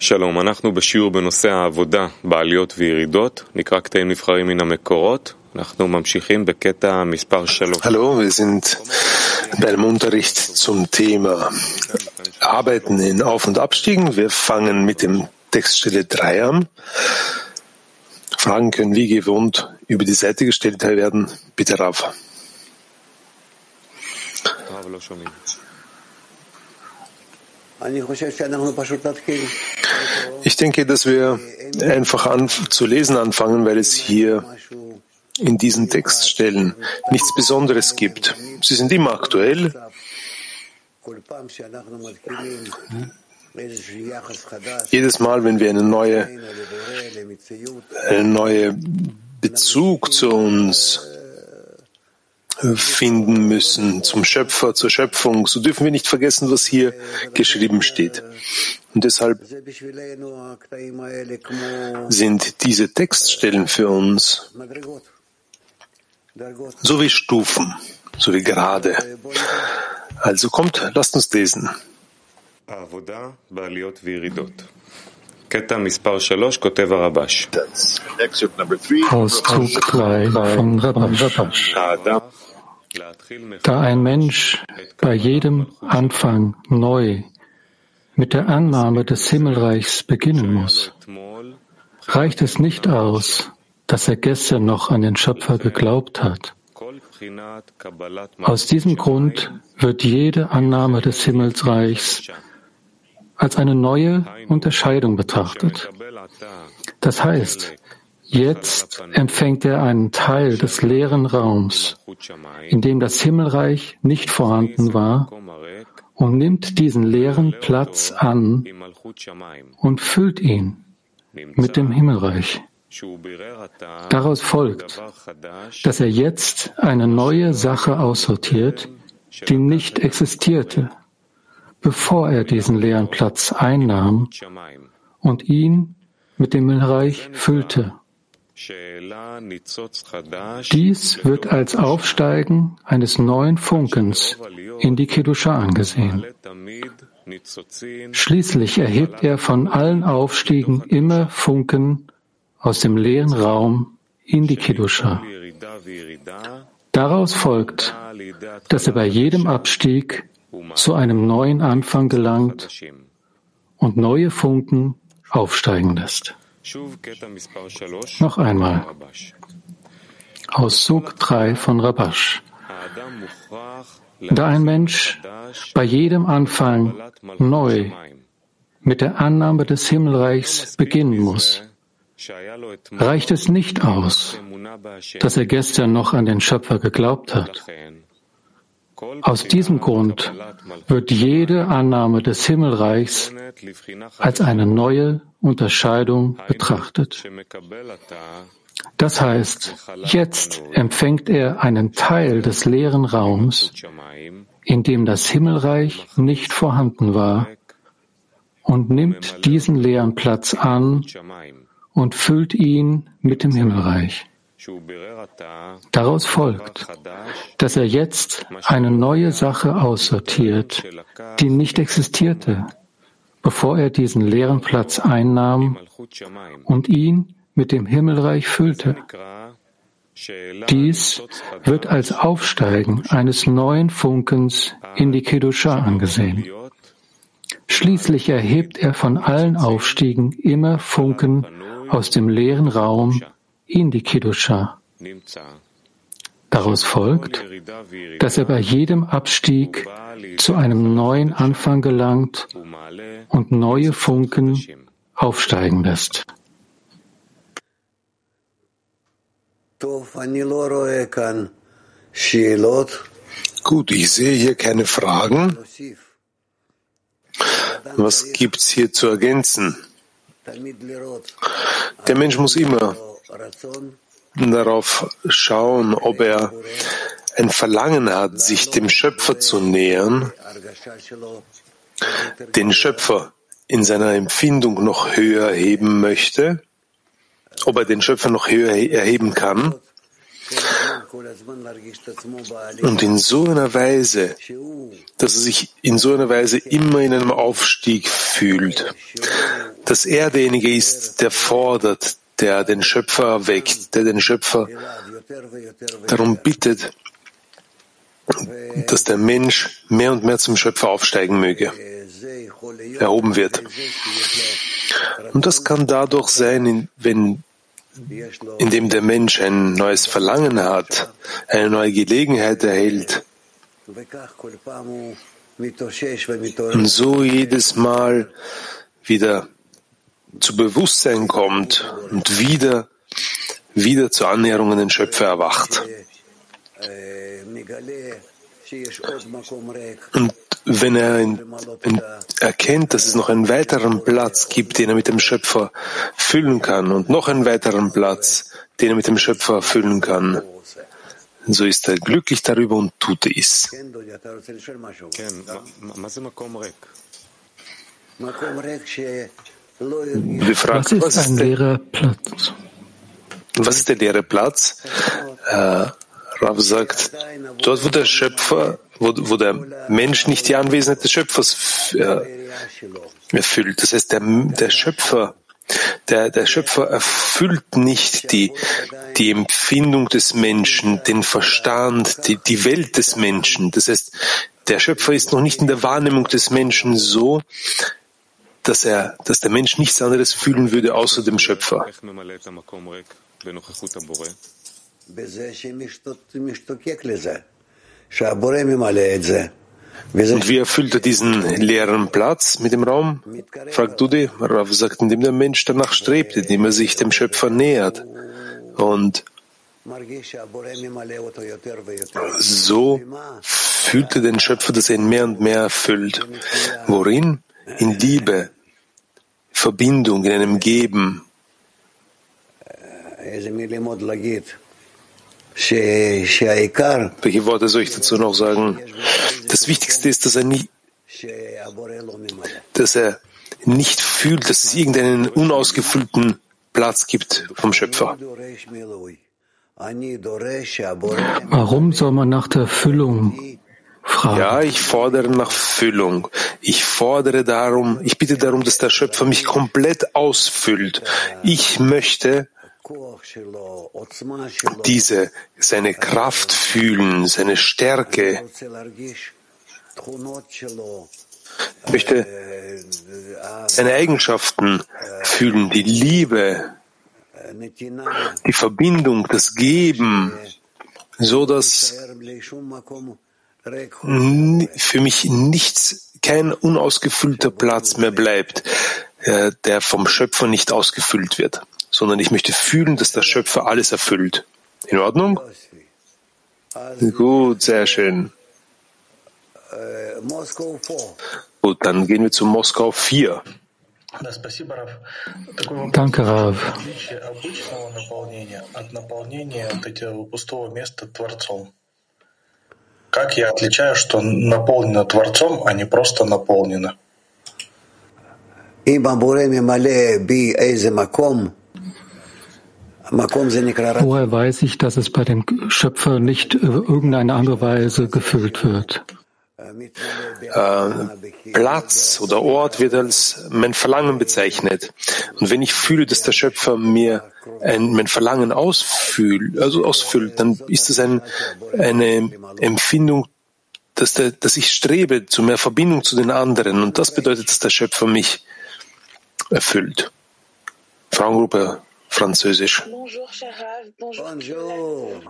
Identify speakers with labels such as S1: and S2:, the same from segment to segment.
S1: שלום, אנחנו בשיעור בנושא העבודה בעליות וירידות, נקרא קטעים נבחרים מן המקורות. אנחנו ממשיכים בקטע מספר 3.
S2: Hallo, wir sind beim Unterricht zum Thema Arbeiten in Auf- und Abstiegen. Wir fangen mit dem Textstelle 3 an. Fragen können wie gewohnt über die Seite gestellt werden. Bitte Rav. Ich denke, dass wir einfach an, zu lesen anfangen, weil es hier in diesen Textstellen nichts Besonderes gibt. Sie sind immer aktuell. Jedes Mal, wenn wir eine neue, einen neuen Bezug zu uns finden müssen, zum Schöpfer, zur Schöpfung, so dürfen wir nicht vergessen, was hier geschrieben steht. Und deshalb sind diese Textstellen für uns so wie Stufen, so wie Gerade. Also kommt, lasst uns lesen.
S3: Auszug 3 von Rabash. Da ein Mensch bei jedem Anfang neu mit der Annahme des Himmelreichs beginnen muss, reicht es nicht aus, dass er gestern noch an den Schöpfer geglaubt hat. Aus diesem Grund wird jede Annahme des Himmelsreichs als eine neue Unterscheidung betrachtet. Das heißt, jetzt empfängt er einen Teil des leeren Raums, in dem das Himmelreich nicht vorhanden war, und nimmt diesen leeren Platz an und füllt ihn mit dem Himmelreich. Daraus folgt, dass er jetzt eine neue Sache aussortiert, die nicht existierte, bevor er diesen leeren Platz einnahm und ihn mit dem Himmelreich füllte. Dies wird als Aufsteigen eines neuen Funkens in die Kedusha angesehen. Schließlich erhebt er von allen Aufstiegen immer Funken aus dem leeren Raum in die Kedusha. Daraus folgt, dass er bei jedem Abstieg zu einem neuen Anfang gelangt und neue Funken aufsteigen lässt. Noch einmal. Auszug 3 von Rabash. Da ein Mensch bei jedem Anfang neu mit der Annahme des Himmelreichs beginnen muss, reicht es nicht aus, dass er gestern noch an den Schöpfer geglaubt hat. Aus diesem Grund wird jede Annahme des Himmelreichs als eine neue Unterscheidung betrachtet. Das heißt, jetzt empfängt er einen Teil des leeren Raums, in dem das Himmelreich nicht vorhanden war, und nimmt diesen leeren Platz an und füllt ihn mit dem Himmelreich. Daraus folgt, dass er jetzt eine neue Sache aussortiert, die nicht existierte, bevor er diesen leeren Platz einnahm und ihn mit dem Himmelreich füllte. Dies wird als Aufsteigen eines neuen Funkens in die Kedusha angesehen. Schließlich erhebt er von allen Aufstiegen immer Funken aus dem leeren Raum in die Kedusha. Daraus folgt, dass er bei jedem Abstieg zu einem neuen Anfang gelangt und neue Funken aufsteigen lässt.
S2: Gut, ich sehe hier keine Fragen. Was gibt's hier zu ergänzen? Der Mensch muss immer darauf schauen, ob er ein Verlangen hat, sich dem Schöpfer zu nähern, den Schöpfer in seiner Empfindung noch höher heben möchte, ob er den Schöpfer noch höher erheben kann. Und in so einer Weise, dass er sich in so einer Weise immer in einem Aufstieg fühlt, dass er derjenige ist, der fordert, der den Schöpfer erweckt, der den Schöpfer darum bittet, dass der Mensch mehr und mehr zum Schöpfer aufsteigen möge, erhoben wird. Und das kann dadurch sein, wenn indem der Mensch ein neues Verlangen hat, eine neue Gelegenheit erhält und so jedes Mal wieder zu Bewusstsein kommt und wieder, wieder zur Annäherung an den Schöpfer erwacht. Und wenn er in, in, erkennt, dass es noch einen weiteren Platz gibt, den er mit dem Schöpfer füllen kann, und noch einen weiteren Platz, den er mit dem Schöpfer füllen kann, so ist er glücklich darüber und tut es.
S3: Wir fragen, was ist ein leerer Platz?
S2: Was ist der leere Platz? Äh, Rav sagt, dort, wo der Schöpfer, wo, wo der Mensch nicht die Anwesenheit des Schöpfers äh, erfüllt. Das heißt, der, der Schöpfer, der, der Schöpfer erfüllt nicht die, die Empfindung des Menschen, den Verstand, die, die Welt des Menschen. Das heißt, der Schöpfer ist noch nicht in der Wahrnehmung des Menschen so, dass er, dass der Mensch nichts anderes fühlen würde außer dem Schöpfer. Und wie erfüllt er diesen leeren Platz mit dem Raum? fragt Dudi. Rav sagt, indem der Mensch danach strebt, indem er sich dem Schöpfer nähert. Und so fühlt er den Schöpfer, dass er ihn mehr und mehr erfüllt. Worin? In Liebe, Verbindung, in einem Geben. Welche Worte soll ich dazu noch sagen? Das Wichtigste ist, dass er nie, dass er nicht fühlt, dass es irgendeinen unausgefüllten Platz gibt vom Schöpfer.
S3: Warum soll man nach der Erfüllung fragen?
S2: Ja, ich fordere nach Füllung. Ich fordere darum, ich bitte darum, dass der Schöpfer mich komplett ausfüllt. Ich möchte diese, seine Kraft fühlen, seine Stärke. Ich möchte seine Eigenschaften fühlen, die Liebe, die Verbindung, das Geben, so dass für mich nichts, kein unausgefüllter Platz mehr bleibt, äh, der vom Schöpfer nicht ausgefüllt wird sondern ich möchte fühlen, dass der Schöpfer alles erfüllt. In Ordnung? Gut, sehr schön. Gut, dann gehen wir zu Moskau 4.
S3: Danke, Rav.
S4: Как я отличаю, что наполнено Творцом, а не просто наполнено?
S3: Woher weiß ich, dass es bei dem Schöpfer nicht irgendeine andere Weise gefüllt wird?
S2: Äh, Platz oder Ort wird als mein Verlangen bezeichnet. Und wenn ich fühle, dass der Schöpfer mir ein, mein Verlangen ausfüllt, also ausfüllt, dann ist es ein, eine Empfindung, dass, der, dass ich strebe zu mehr Verbindung zu den anderen. Und das bedeutet, dass der Schöpfer mich erfüllt. Frauengruppe Französisch.
S3: Bonjour, Bonjour.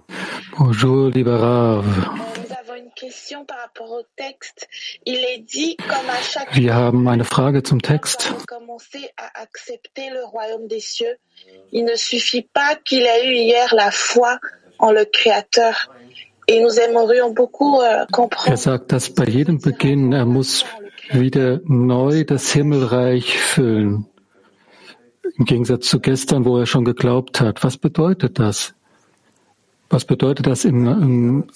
S3: Bonjour, lieber Rav. Wir haben eine Frage zum Text. Il ne suffit pas qu'il ait eu hier la foi en le Créateur. Euh, er sagt, dass bei jedem Beginn er muss wieder neu das Himmelreich füllen. Im Gegensatz zu gestern, wo er schon geglaubt hat. Was bedeutet das? Was bedeutet das im, im,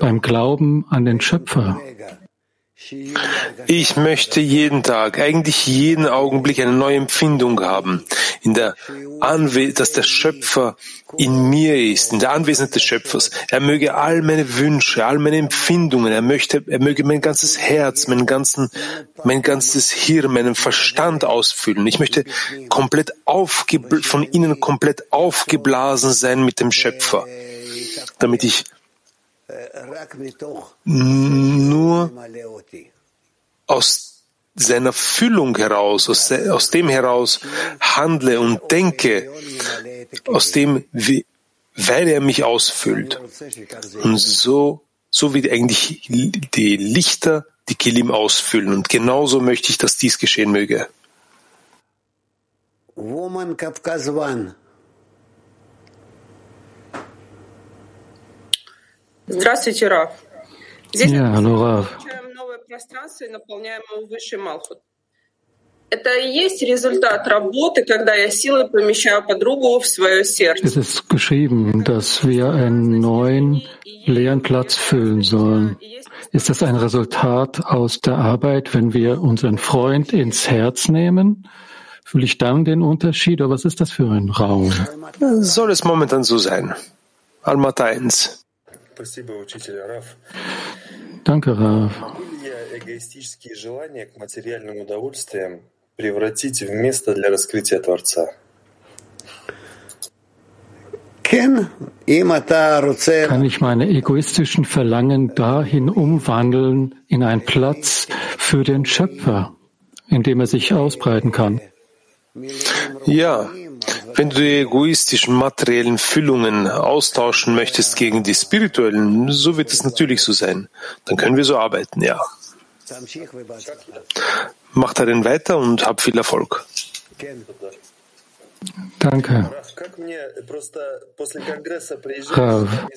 S3: beim Glauben an den Schöpfer?
S2: Ich möchte jeden Tag, eigentlich jeden Augenblick eine neue Empfindung haben, in der Anwe dass der Schöpfer in mir ist, in der Anwesenheit des Schöpfers. Er möge all meine Wünsche, all meine Empfindungen, er möchte, er möge mein ganzes Herz, mein ganzen, mein ganzes Hirn, meinen Verstand ausfüllen. Ich möchte komplett von ihnen komplett aufgeblasen sein mit dem Schöpfer, damit ich nur aus seiner Füllung heraus, aus, aus dem heraus handle und denke, aus dem, weil er mich ausfüllt. Und so, so wie eigentlich die Lichter die Kilim ausfüllen. Und genauso möchte ich, dass dies geschehen möge. Woman Kafkaz
S3: Здравствуйте, Раф. Здесь yeah, hallo, Раф.
S5: новое пространство и наполняем его высший Малхут. Это и есть результат работы, когда я силой помещаю подругу в свое сердце.
S3: Es ist geschrieben, dass wir einen neuen leeren Platz füllen sollen. Ist das ein Resultat aus der Arbeit, wenn wir unseren Freund ins Herz nehmen? Fühle ich dann den Unterschied oder was ist das für ein Raum?
S2: Soll es momentan so sein? Almat 1.
S3: Danke, Rav.
S6: эгоистические желания к материальным удовольствиям превратить в место для раскрытия Творца?
S3: Kann ich meine egoistischen Verlangen dahin umwandeln in einen Platz für den Schöpfer, in dem er sich ausbreiten kann?
S2: Ja, wenn du die egoistischen materiellen Füllungen austauschen möchtest gegen die spirituellen, so wird es natürlich so sein. Dann können wir so arbeiten, ja. Mach darin weiter und hab viel Erfolg.
S3: Danke. Rav.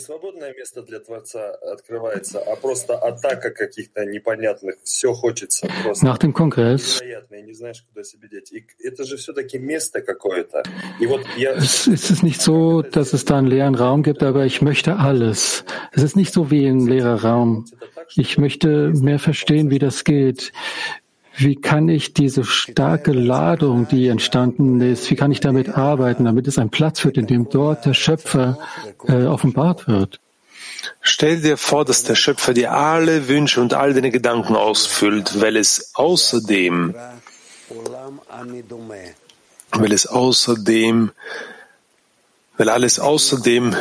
S3: Nach dem Kongress es ist es nicht so, dass es da einen leeren Raum gibt, aber ich möchte alles. Es ist nicht so wie ein leerer Raum. Ich möchte mehr verstehen, wie das geht. Wie kann ich diese starke Ladung, die entstanden ist, wie kann ich damit arbeiten, damit es einen Platz wird, in dem dort der Schöpfer äh, offenbart wird?
S2: Stell dir vor, dass der Schöpfer dir alle Wünsche und all deine Gedanken ausfüllt, weil es außerdem, weil es außerdem weil alles außerdem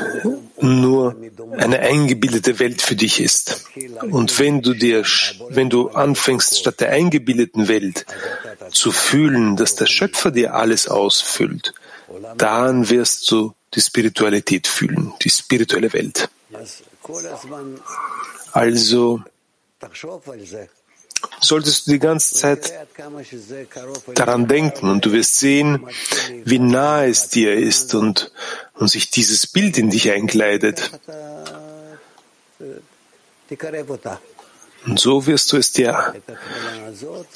S2: nur eine eingebildete Welt für dich ist. Und wenn du dir, wenn du anfängst, statt der eingebildeten Welt zu fühlen, dass der Schöpfer dir alles ausfüllt, dann wirst du die Spiritualität fühlen, die spirituelle Welt. Also solltest du die ganze Zeit daran denken und du wirst sehen, wie nah es dir ist und, und sich dieses Bild in dich einkleidet. Und so wirst du es dir,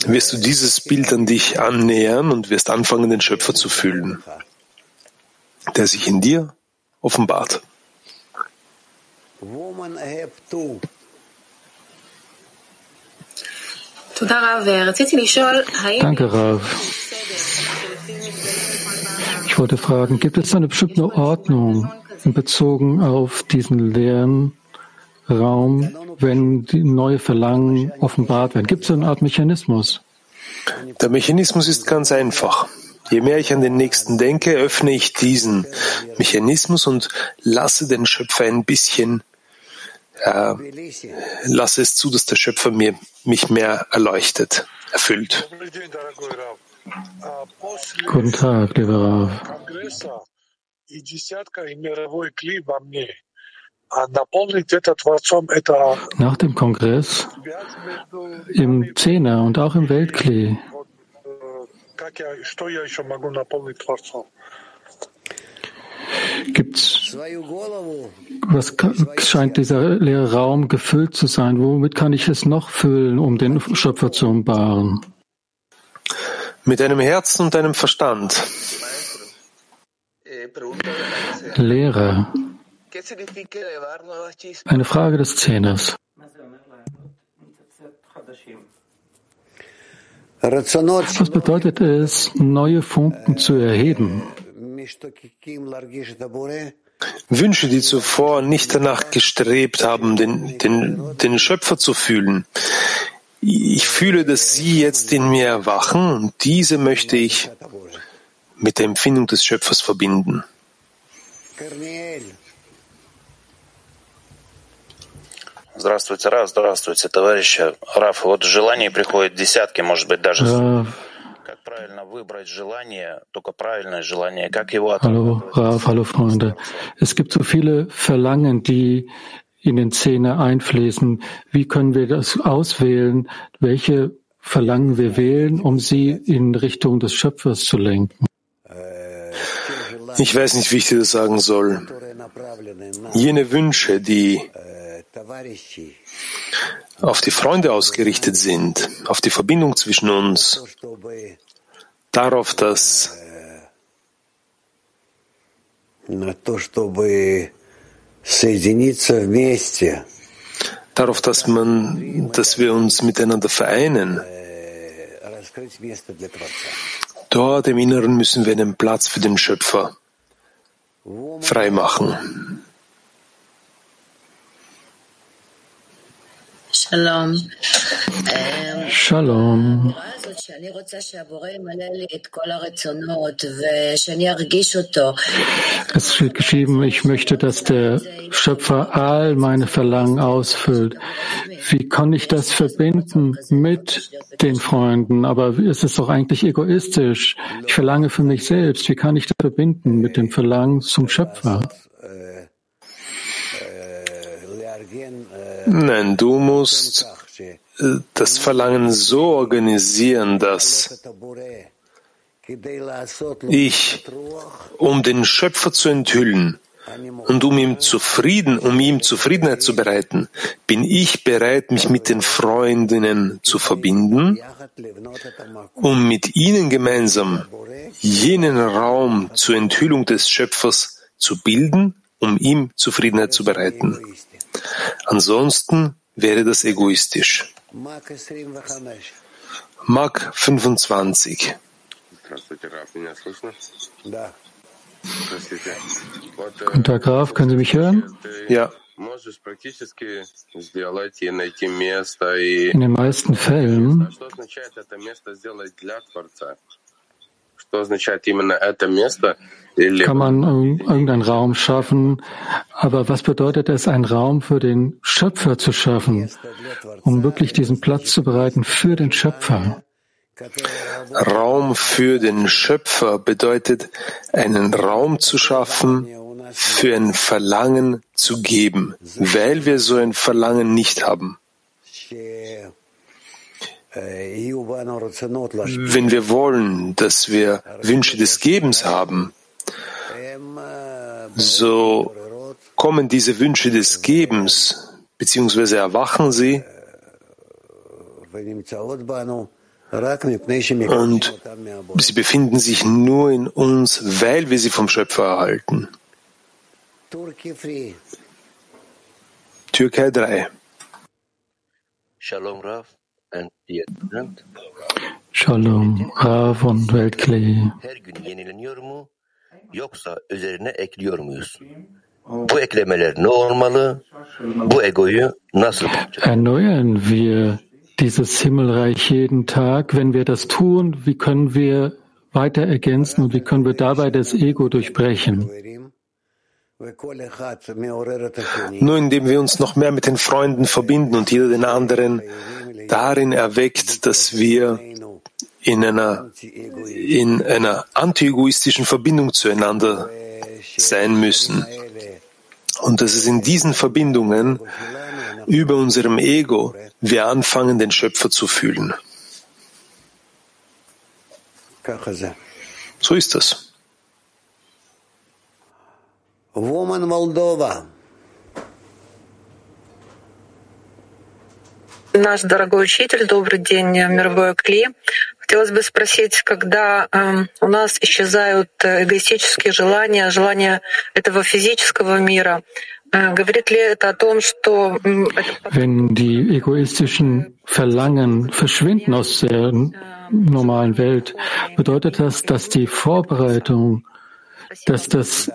S2: wirst du dieses Bild an dich annähern und wirst anfangen, den Schöpfer zu fühlen, der sich in dir offenbart.
S3: Danke, Rav. Ich wollte fragen, gibt es eine bestimmte Ordnung in Bezug auf diesen leeren Raum, wenn die neue Verlangen offenbart werden? Gibt es eine Art Mechanismus?
S2: Der Mechanismus ist ganz einfach. Je mehr ich an den Nächsten denke, öffne ich diesen Mechanismus und lasse den Schöpfer ein bisschen äh, lasse es zu, dass der Schöpfer mir, mich mehr erleuchtet, erfüllt.
S3: Guten Tag, lieber Rav. Nach dem Kongress im Zehner und auch im Weltklee Gibt's, was scheint dieser leere Raum gefüllt zu sein? Womit kann ich es noch füllen, um den Schöpfer zu umbahren?
S2: Mit deinem Herzen und deinem Verstand.
S3: Lehre. Eine Frage des Zehners. Was bedeutet es, neue Funken zu erheben?
S2: Wünsche, die zuvor nicht danach gestrebt haben, den, den, den Schöpfer zu fühlen. Ich fühle, dass sie jetzt in mir erwachen und diese möchte ich mit der Empfindung des Schöpfers verbinden.
S7: Здравствуйте, Раф, здравствуйте, товарищи. Раф, вот желаний приходит десятки, может быть, даже
S3: Hallo, Raf, hallo Freunde. Es gibt so viele Verlangen, die in den Zähne einfließen. Wie können wir das auswählen? Welche Verlangen wir wählen, um sie in Richtung des Schöpfers zu lenken?
S2: Ich weiß nicht, wie ich dir das sagen soll. Jene Wünsche, die auf die Freunde ausgerichtet sind, auf die Verbindung zwischen uns, darauf, dass darauf, dass man, dass wir uns miteinander vereinen. Dort im Inneren müssen wir einen Platz für den Schöpfer freimachen.
S3: Shalom. Shalom. Es steht geschrieben, ich möchte, dass der Schöpfer all meine Verlangen ausfüllt. Wie kann ich das verbinden mit den Freunden? Aber es ist doch eigentlich egoistisch. Ich verlange für mich selbst. Wie kann ich das verbinden mit dem Verlangen zum Schöpfer?
S2: Nein, du musst äh, das Verlangen so organisieren, dass ich, um den Schöpfer zu enthüllen und um ihm zufrieden, um ihm Zufriedenheit zu bereiten, bin ich bereit, mich mit den Freundinnen zu verbinden, um mit ihnen gemeinsam jenen Raum zur Enthüllung des Schöpfers zu bilden, um ihm Zufriedenheit zu bereiten. Ansonsten wäre das egoistisch. Mark 25.
S3: Guten Tag, Graf, können Sie mich hören?
S2: Ja.
S3: In den meisten Fällen kann man irgendeinen Raum schaffen, aber was bedeutet es, einen Raum für den Schöpfer zu schaffen, um wirklich diesen Platz zu bereiten für den Schöpfer?
S2: Raum für den Schöpfer bedeutet, einen Raum zu schaffen, für ein Verlangen zu geben, weil wir so ein Verlangen nicht haben. Wenn wir wollen, dass wir Wünsche des Gebens haben, so kommen diese Wünsche des Gebens, beziehungsweise erwachen sie und sie befinden sich nur in uns, weil wir sie vom Schöpfer erhalten. Türkei 3.
S7: Shalom Rav.
S3: Shalom, Rav und Weltklee.
S7: Yoksa üzerine ekliyor muyuz? Bu eklemeler ne olmalı? Bu egoyu nasıl
S3: Erneuern wir dieses Himmelreich jeden Tag? Wenn wir das tun, wie können wir weiter ergänzen und wie können wir dabei das Ego durchbrechen?
S2: Nur indem wir uns noch mehr mit den Freunden verbinden und jeder den anderen darin erweckt, dass wir in einer, in einer antiegoistischen Verbindung zueinander sein müssen. Und dass es in diesen Verbindungen über unserem Ego wir anfangen, den Schöpfer zu fühlen. So ist das.
S8: Woman Moldova.
S5: Наш дорогой учитель, добрый день, мировой Кли. Хотелось бы спросить, когда э, у нас исчезают эгоистические желания, желания этого физического мира,
S3: Wenn die egoistischen Verlangen verschwinden aus der normalen Welt, bedeutet das, dass die Vorbereitung, dass das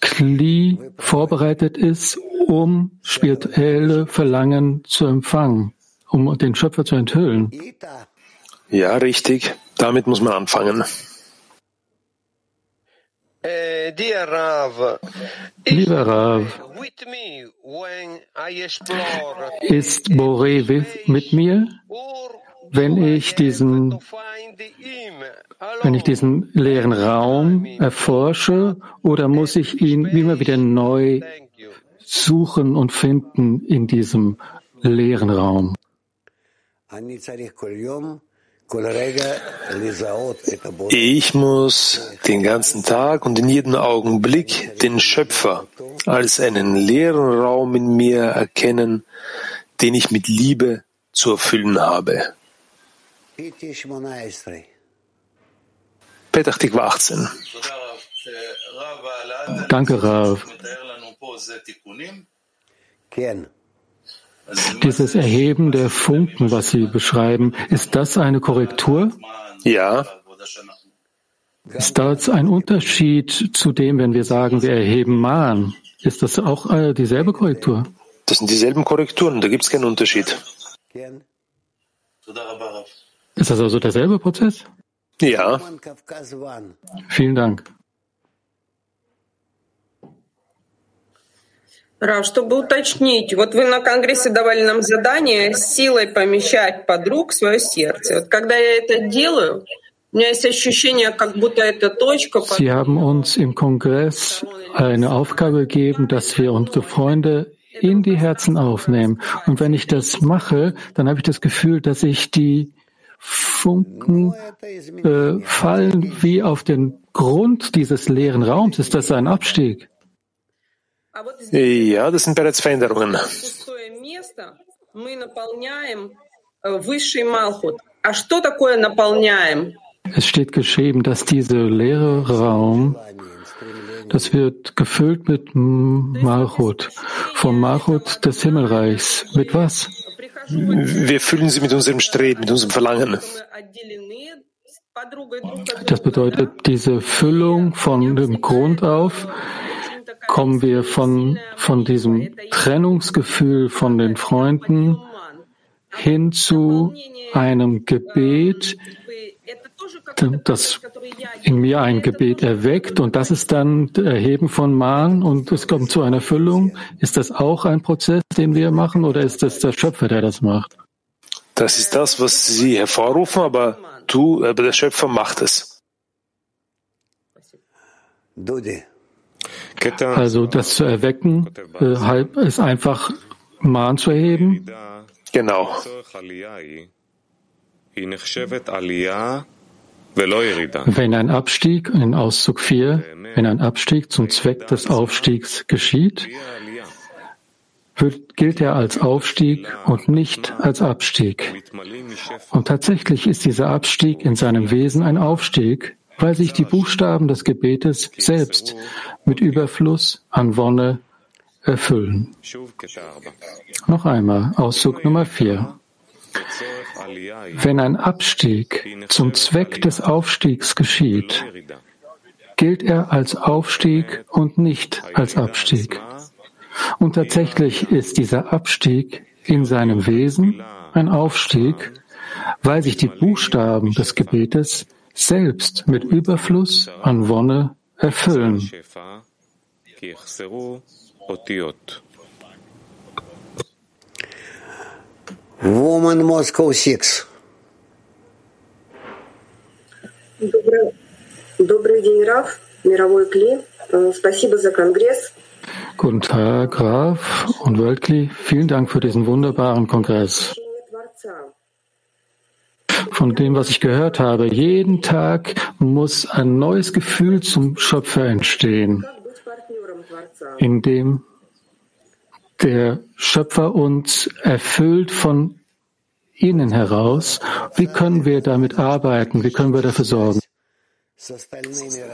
S3: Kli vorbereitet ist, um spirituelle Verlangen zu empfangen, um den Schöpfer zu enthüllen.
S2: Ja, richtig. Damit muss man anfangen.
S3: Lieber Rav, ist Boré mit mir, wenn ich diesen, wenn ich diesen leeren Raum erforsche, oder muss ich ihn immer wieder neu suchen und finden in diesem leeren Raum?
S2: Ich muss den ganzen Tag und in jedem Augenblick den Schöpfer als einen leeren Raum in mir erkennen, den ich mit Liebe zu erfüllen habe. Petach Tikva 18.
S3: Danke, Rav. Dieses Erheben der Funken, was Sie beschreiben, ist das eine Korrektur?
S2: Ja.
S3: Ist das ein Unterschied zu dem, wenn wir sagen, wir erheben Mahn? Ist das auch äh, dieselbe Korrektur?
S2: Das sind dieselben Korrekturen, da gibt es keinen Unterschied.
S3: Ist das also derselbe Prozess?
S2: Ja.
S3: Vielen Dank.
S5: Рав, чтобы уточнить, вот вы на Конгрессе давали нам задание силой помещать подруг в свое сердце. Вот когда я это делаю, у меня есть ощущение, как будто эта точка...
S3: Sie haben uns im Kongress eine Aufgabe gegeben, dass wir unsere Freunde in die Herzen aufnehmen. Und wenn ich das mache, dann habe ich das Gefühl, dass ich die Funken äh, fallen wie auf den Grund dieses leeren Raums. Ist das ein Abstieg?
S2: Ja, das sind bereits Veränderungen.
S3: Es steht geschrieben, dass dieser leere Raum, das wird gefüllt mit Malchut, vom Malchut des Himmelreichs. Mit was?
S2: Wir füllen sie mit unserem Streben, mit unserem Verlangen.
S3: Das bedeutet, diese Füllung von dem Grund auf kommen wir von, von diesem Trennungsgefühl von den Freunden hin zu einem Gebet, das in mir ein Gebet erweckt und das ist dann Erheben von Mahn und es kommt zu einer Füllung. Ist das auch ein Prozess, den wir machen oder ist das der Schöpfer, der das macht?
S2: Das ist das, was Sie hervorrufen, aber du, aber der Schöpfer macht es.
S8: Dudi.
S3: Also das zu erwecken, äh, ist einfach Mahn zu erheben.
S2: Genau.
S3: Wenn ein Abstieg, in Auszug 4, wenn ein Abstieg zum Zweck des Aufstiegs geschieht, wird, gilt er als Aufstieg und nicht als Abstieg. Und tatsächlich ist dieser Abstieg in seinem Wesen ein Aufstieg, weil sich die Buchstaben des Gebetes selbst mit Überfluss an Wonne erfüllen. Noch einmal, Auszug Nummer vier. Wenn ein Abstieg zum Zweck des Aufstiegs geschieht, gilt er als Aufstieg und nicht als Abstieg. Und tatsächlich ist dieser Abstieg in seinem Wesen ein Aufstieg, weil sich die Buchstaben des Gebetes selbst mit Überfluss an Wonne erfüllen.
S8: Woman Moscow 6.
S9: Добрый, добрый день, Раф, мировой Кли. Спасибо за конгресс.
S3: Guten Tag, Graf und Weltkli. Vielen Dank für diesen wunderbaren Kongress von dem, was ich gehört habe. Jeden Tag muss ein neues Gefühl zum Schöpfer entstehen, in dem der Schöpfer uns erfüllt von innen heraus. Wie können wir damit arbeiten? Wie können wir dafür sorgen?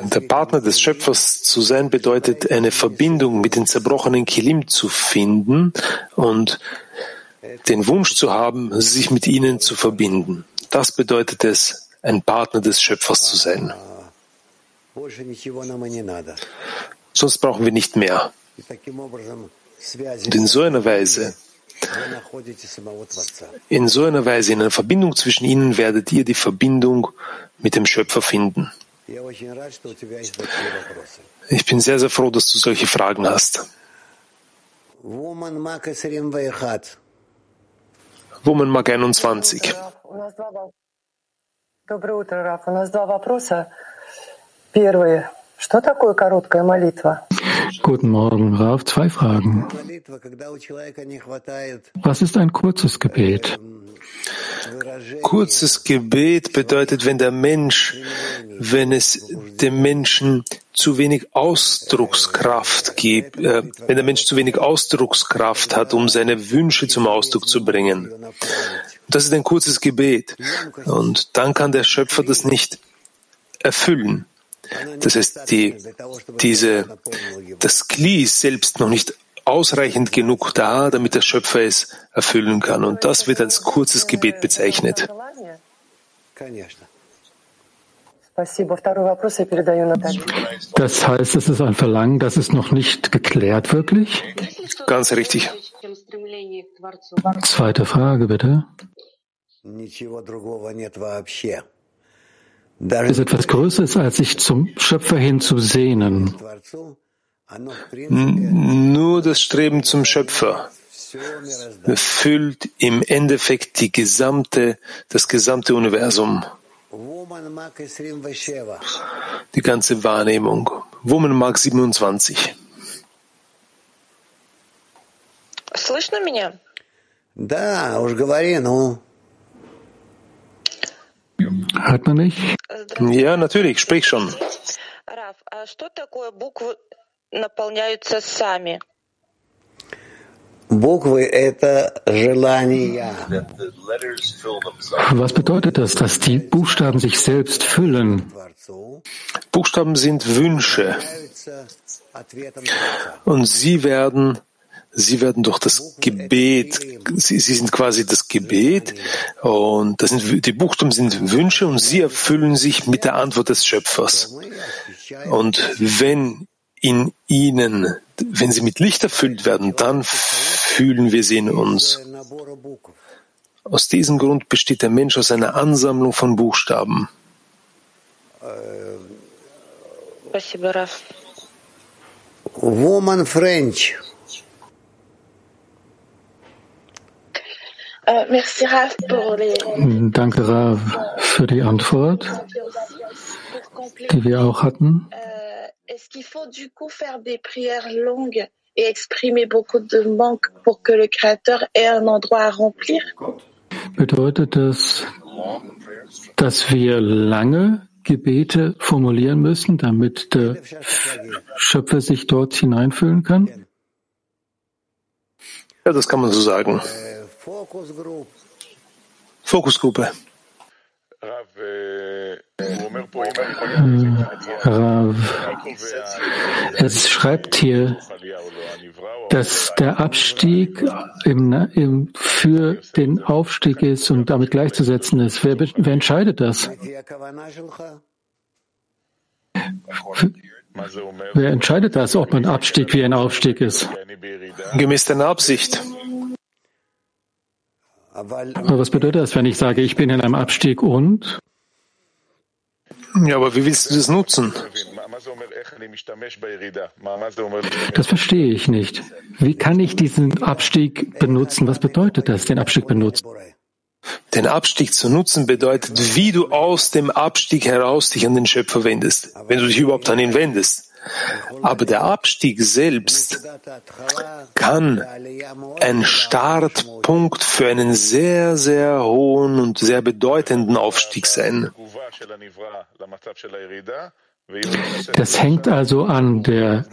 S2: Der Partner des Schöpfers zu sein bedeutet, eine Verbindung mit den zerbrochenen Kilim zu finden und den Wunsch zu haben, sich mit ihnen zu verbinden. Das bedeutet es, ein Partner des Schöpfers zu sein. Sonst brauchen wir nicht mehr. Und in so einer Weise, in so einer Weise, in einer Verbindung zwischen ihnen werdet ihr die Verbindung mit dem Schöpfer finden. Ich bin sehr, sehr froh, dass du solche Fragen hast. Woman Mark 21.
S10: Доброе утро, Раф. У нас два вопроса. Первый. Что такое короткая молитва?
S3: Guten Morgen, Raf. Zwei Fragen. Was ist ein kurzes Gebet?
S2: Kurzes Gebet bedeutet, wenn der Mensch, wenn es dem Menschen zu wenig Ausdruckskraft gibt, äh, wenn der Mensch zu wenig Ausdruckskraft hat, um seine Wünsche zum Ausdruck zu bringen. Das ist ein kurzes Gebet. Und dann kann der Schöpfer das nicht erfüllen. Das heißt, die, diese, das ist selbst noch nicht ausreichend genug da, damit der Schöpfer es erfüllen kann. Und das wird als kurzes Gebet bezeichnet.
S3: Das heißt, es ist ein Verlangen, das ist noch nicht geklärt, wirklich?
S2: Ganz richtig.
S3: Zweite Frage, bitte. Ist etwas Größeres, als sich zum Schöpfer hin zu sehnen.
S2: Nur das Streben zum Schöpfer füllt im Endeffekt die gesamte, das gesamte Universum. Die ganze Wahrnehmung. Woman Mark 27.
S10: Слышно меня?
S8: Да, уж говори, ну.
S3: Hört man mich?
S2: Ja, natürlich, sprich schon.
S10: Раф, а что такое буквы наполняются сами?
S8: Буквы — это желания.
S3: Was bedeutet das, dass die Buchstaben sich selbst füllen?
S2: Buchstaben sind Wünsche. Und sie werden Sie werden durch das Gebet, sie, sie, sind quasi das Gebet und das sind, die Buchstaben sind Wünsche und sie erfüllen sich mit der Antwort des Schöpfers. Und wenn in ihnen, wenn sie mit Licht erfüllt werden, dann fühlen wir sie in uns. Aus diesem Grund besteht der Mensch aus einer Ansammlung von Buchstaben.
S8: Woman French.
S3: Äh, Danke, Rav, für die Antwort, die wir auch hatten.
S10: Est-ce qu'il faut du coup faire des prières longues et exprimer beaucoup de manque pour que le Créateur ait un endroit à remplir?
S3: Bedeutet das, dass wir lange Gebete formulieren müssen, damit der Schöpfer sich dort hineinfühlen kann?
S2: Ja, das kann man so sagen. Fokusgruppe.
S3: Rav, es schreibt hier, dass der Abstieg im, im, für den Aufstieg ist und damit gleichzusetzen ist. Wer, wer entscheidet das? Wer entscheidet das, ob ein Abstieg wie ein Aufstieg ist?
S2: Gemäß deiner Absicht.
S3: Aber was bedeutet das, wenn ich sage, ich bin in einem Abstieg und?
S2: Ja, aber wie willst du das nutzen?
S3: Das verstehe ich nicht. Wie kann ich diesen Abstieg benutzen? Was bedeutet das, den Abstieg benutzen?
S2: Den Abstieg zu nutzen bedeutet, wie du aus dem Abstieg heraus dich an den Schöpfer wendest, wenn du dich überhaupt an ihn wendest. Aber der Abstieg selbst kann ein Startpunkt für einen sehr, sehr hohen und sehr bedeutenden Aufstieg sein.
S3: Das hängt also an der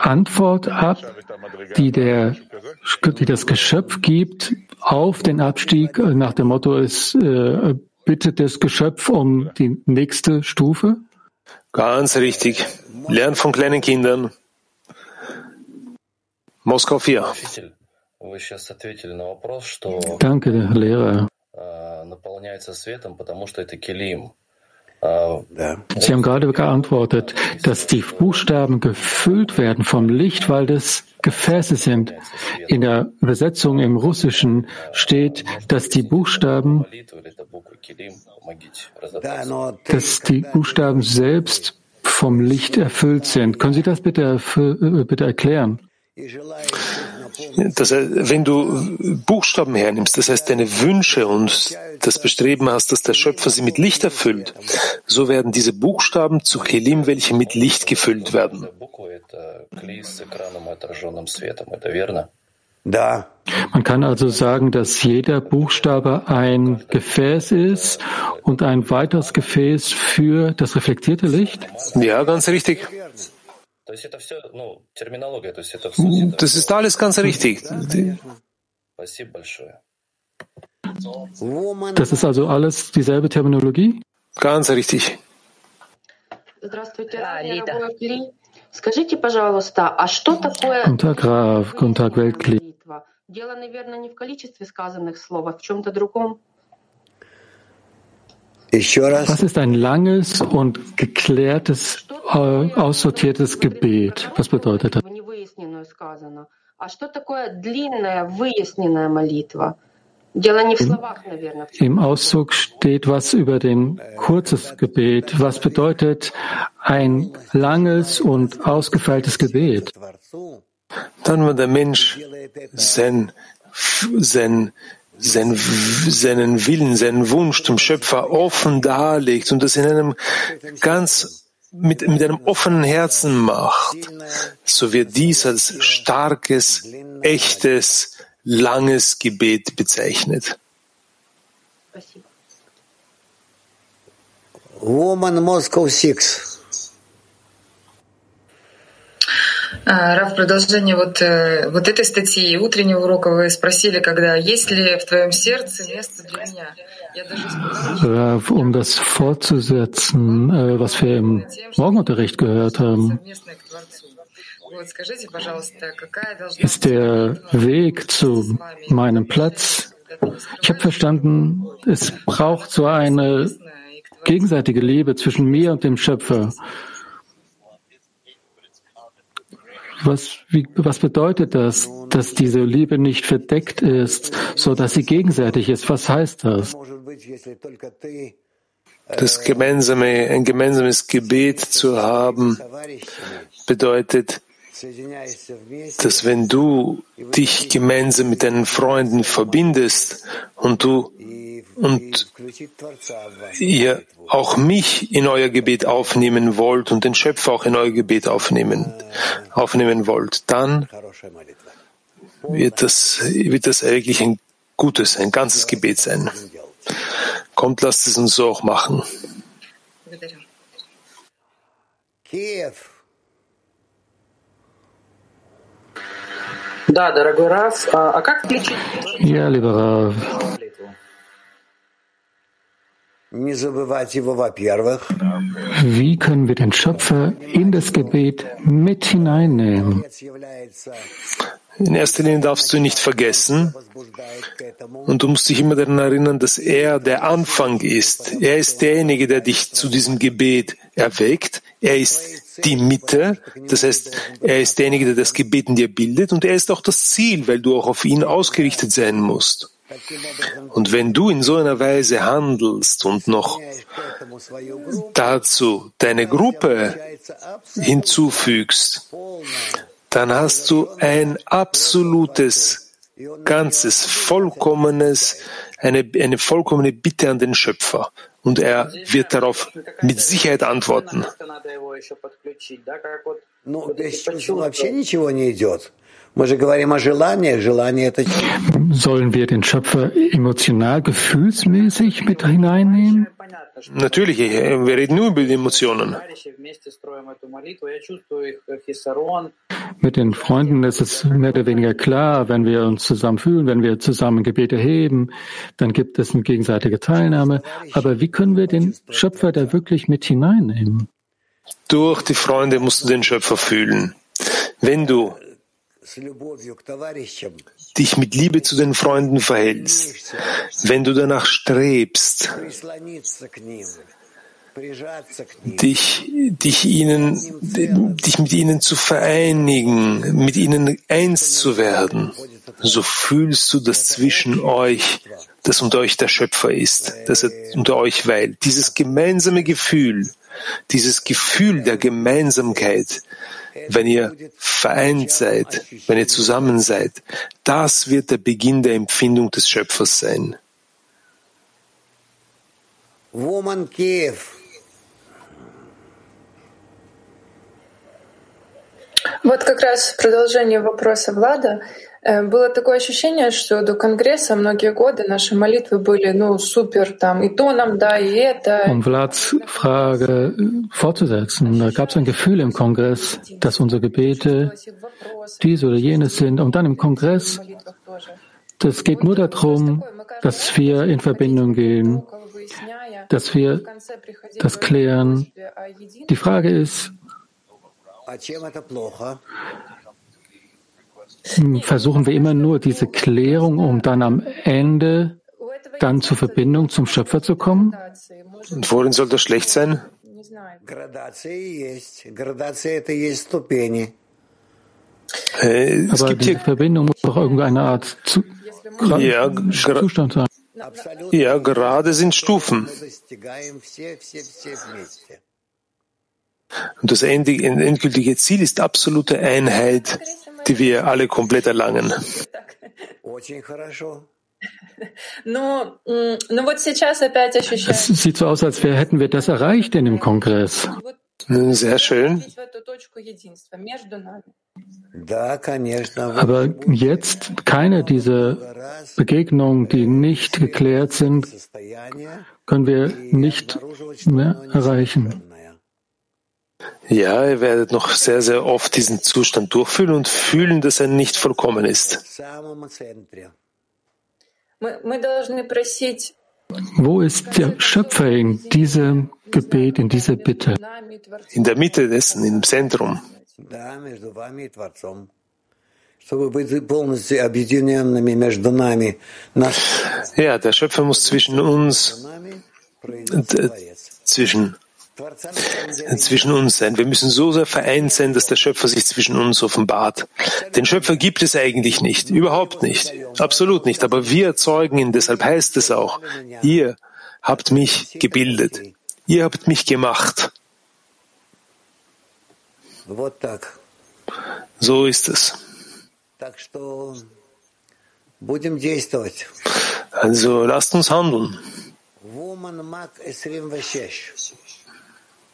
S3: Antwort ab, die, der, die das Geschöpf gibt auf den Abstieg nach dem Motto, es äh, bittet das Geschöpf um die nächste Stufe?
S2: Ganz richtig. Lern von kleinen Kindern. Moskau 4.
S3: Danke, Lehrer. Sie haben gerade geantwortet, dass die Buchstaben gefüllt werden vom Licht, weil das Gefäße sind. In der Übersetzung im Russischen steht, dass die Buchstaben, dass die Buchstaben selbst vom Licht erfüllt sind. Können Sie das bitte, äh, bitte erklären?
S2: Das heißt, wenn du Buchstaben hernimmst, das heißt deine Wünsche und das Bestreben hast, dass der Schöpfer sie mit Licht erfüllt, so werden diese Buchstaben zu Kelim, welche mit Licht gefüllt werden.
S3: Man kann also sagen, dass jeder Buchstabe ein Gefäß ist und ein weiteres Gefäß für das reflektierte Licht?
S2: Ja, ganz richtig. То есть
S8: это все, ну, терминология, то есть это
S2: все... Ну, то есть alles ganz richtig. Спасибо большое.
S3: Das ist also alles dieselbe Terminologie?
S2: Ganz richtig. Здравствуйте, да, Лида. Скажите, пожалуйста, а что такое...
S3: Guten Tag, Rav. Guten Tag, Weltkrieg.
S11: Дело, наверное, не в количестве сказанных слов, а в чем-то другом.
S3: Was ist ein langes und geklärtes, äh, aussortiertes Gebet? Was bedeutet das? Im Auszug steht was über den kurzes Gebet. Was bedeutet ein langes und ausgefeiltes Gebet?
S2: Dann, wenn der Mensch sein, sein sein, seinen Willen, seinen Wunsch zum Schöpfer offen darlegt und das in einem ganz mit, mit einem offenen Herzen macht, so wird dies als starkes, echtes, langes Gebet bezeichnet.
S8: Woman Moscow 6.
S12: Рав, продолжение вот, вот этой статьи утреннего урока вы спросили, когда есть ли в твоем сердце место для меня.
S3: Rav, um das fortzusetzen, was wir im Morgenunterricht gehört haben, ist der Weg zu meinem Platz. Ich habe verstanden, es braucht so eine gegenseitige Liebe zwischen mir und dem Schöpfer. Was, wie, was bedeutet das, dass diese Liebe nicht verdeckt ist, so dass sie gegenseitig ist? Was heißt das?
S2: Das gemeinsame, ein gemeinsames Gebet zu haben, bedeutet, dass wenn du dich gemeinsam mit deinen Freunden verbindest und du und ihr auch mich in euer Gebet aufnehmen wollt und den Schöpfer auch in euer Gebet aufnehmen, aufnehmen wollt, dann wird das, wird das eigentlich ein gutes, ein ganzes Gebet sein. Kommt, lasst es uns so auch machen.
S8: Kiew.
S3: Ja, lieber Rav. Wie können wir den Schöpfer in das Gebet mit hineinnehmen?
S2: In erster Linie darfst du ihn nicht vergessen und du musst dich immer daran erinnern, dass er der Anfang ist. Er ist derjenige, der dich zu diesem Gebet erweckt. Er ist die Mitte, das heißt, er ist derjenige, der das Gebet in dir bildet und er ist auch das Ziel, weil du auch auf ihn ausgerichtet sein musst. Und wenn du in so einer Weise handelst und noch dazu deine Gruppe hinzufügst, dann hast du ein absolutes, ganzes, vollkommenes, eine, eine vollkommene Bitte an den Schöpfer. Und er wird darauf mit Sicherheit antworten.
S3: Sollen wir den Schöpfer emotional, gefühlsmäßig mit hineinnehmen?
S2: Natürlich, wir reden nur über die Emotionen.
S3: Mit den Freunden ist es mehr oder weniger klar, wenn wir uns zusammen fühlen, wenn wir zusammen Gebete heben, dann gibt es eine gegenseitige Teilnahme. Aber wie können wir den Schöpfer da wirklich mit hineinnehmen?
S2: Durch die Freunde musst du den Schöpfer fühlen. Wenn du dich mit Liebe zu den Freunden verhältst, wenn du danach strebst, dich, dich, ihnen, dich mit ihnen zu vereinigen, mit ihnen eins zu werden, so fühlst du, dass zwischen euch, dass unter euch der Schöpfer ist, dass er unter euch weilt. Dieses gemeinsame Gefühl, dieses Gefühl der Gemeinsamkeit, wenn ihr vereint seid, wenn ihr zusammen seid, das wird der Beginn der Empfindung des Schöpfers sein.
S8: Woman Kiev.
S12: Вот как раз продолжение вопроса Влада. Было такое ощущение, что до Конгресса многие годы наши молитвы были, ну, супер, там, и то нам да, и это.
S3: Um Vlads Frage fortzusetzen, da gab es ein Gefühl im Kongress, dass unsere Gebete dies oder jenes sind. Und dann im Kongress, das geht nur darum, dass wir in Verbindung gehen, dass wir das klären. Die Frage ist, versuchen wir immer nur diese Klärung, um dann am Ende dann zur Verbindung zum Schöpfer zu kommen?
S2: Und worin soll das schlecht sein?
S3: Äh, Aber die Verbindung muss doch irgendeine Art zu,
S2: ja,
S3: Zustand sein.
S2: Ja, gerade sind Stufen. Und das endgültige Ziel ist absolute Einheit, die wir alle komplett erlangen.
S3: Es sieht so aus, als hätten wir das erreicht in dem Kongress.
S2: Sehr schön.
S3: Aber jetzt keine dieser Begegnungen, die nicht geklärt sind, können wir nicht mehr erreichen.
S2: Ja, ihr werdet noch sehr, sehr oft diesen Zustand durchfühlen und fühlen, dass er nicht vollkommen ist.
S3: Wo ist der Schöpfer in diesem Gebet, in dieser Bitte?
S2: In der Mitte dessen, im Zentrum. Ja, der Schöpfer muss zwischen uns, zwischen zwischen uns sein. Wir müssen so sehr vereint sein, dass der Schöpfer sich zwischen uns offenbart. Den Schöpfer gibt es eigentlich nicht, überhaupt nicht, absolut nicht. Aber wir erzeugen ihn, deshalb heißt es auch, ihr habt mich gebildet, ihr habt mich gemacht. So ist es. Also lasst uns handeln.